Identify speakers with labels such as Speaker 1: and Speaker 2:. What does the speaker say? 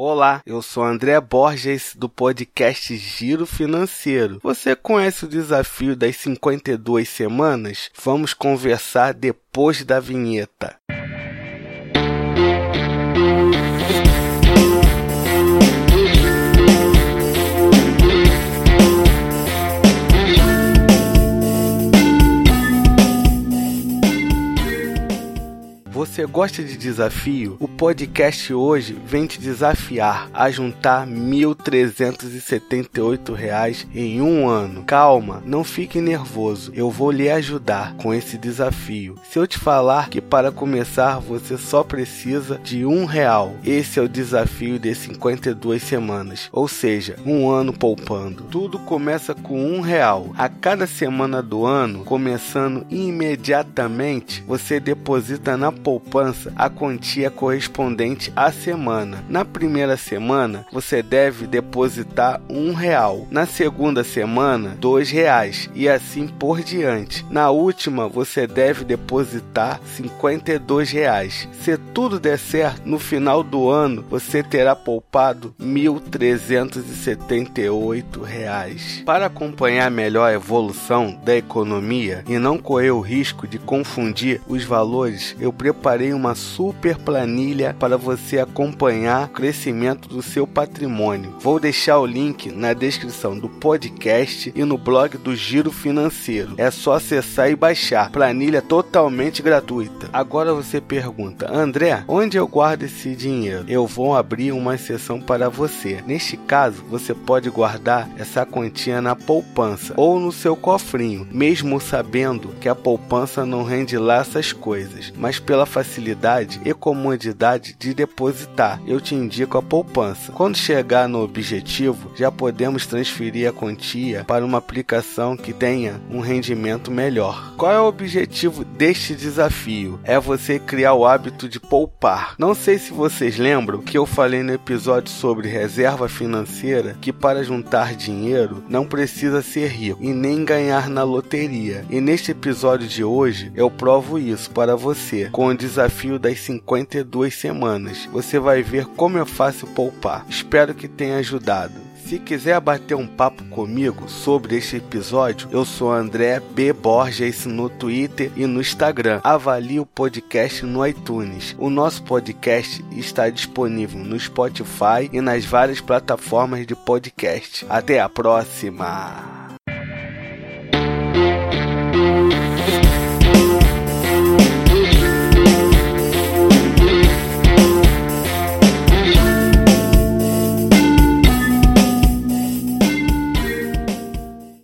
Speaker 1: Olá, eu sou André Borges do podcast Giro Financeiro. Você conhece o desafio das 52 semanas? Vamos conversar depois da vinheta. Você gosta de desafio? O podcast hoje vem te desafiar a juntar R$ 1.378 em um ano. Calma, não fique nervoso. Eu vou lhe ajudar com esse desafio. Se eu te falar que para começar você só precisa de um real, esse é o desafio de 52 semanas, ou seja, um ano poupando. Tudo começa com um real. A cada semana do ano, começando imediatamente, você deposita na poupança a quantia correspondente à semana. Na primeira semana, você deve depositar um real. Na segunda semana, dois reais e assim por diante. Na última, você deve depositar 52 reais. Se tudo der certo, no final do ano você terá poupado 1.378 reais. Para acompanhar melhor a evolução da economia e não correr o risco de confundir os valores, eu preparei uma super planilha para você acompanhar o crescimento do seu patrimônio. Vou deixar o link na descrição do podcast e no blog do Giro Financeiro. É só acessar e baixar. Planilha totalmente gratuita. Agora você pergunta, André, onde eu guardo esse dinheiro? Eu vou abrir uma exceção para você. Neste caso, você pode guardar essa quantia na poupança ou no seu cofrinho, mesmo sabendo que a poupança não rende lá essas coisas, mas pela facilidade e comodidade de depositar, eu te indico a poupança. Quando chegar no objetivo, já podemos transferir a quantia para uma aplicação que tenha um rendimento melhor. Qual é o objetivo deste desafio? É você criar o hábito de poupar. Não sei se vocês lembram que eu falei no episódio sobre reserva financeira que para juntar dinheiro não precisa ser rico e nem ganhar na loteria. E neste episódio de hoje eu provo isso para você com desafio das 52 semanas. Você vai ver como é fácil poupar. Espero que tenha ajudado. Se quiser bater um papo comigo sobre este episódio, eu sou André B. Borges no Twitter e no Instagram. Avalie o podcast no iTunes. O nosso podcast está disponível no Spotify e nas várias plataformas de podcast. Até a próxima!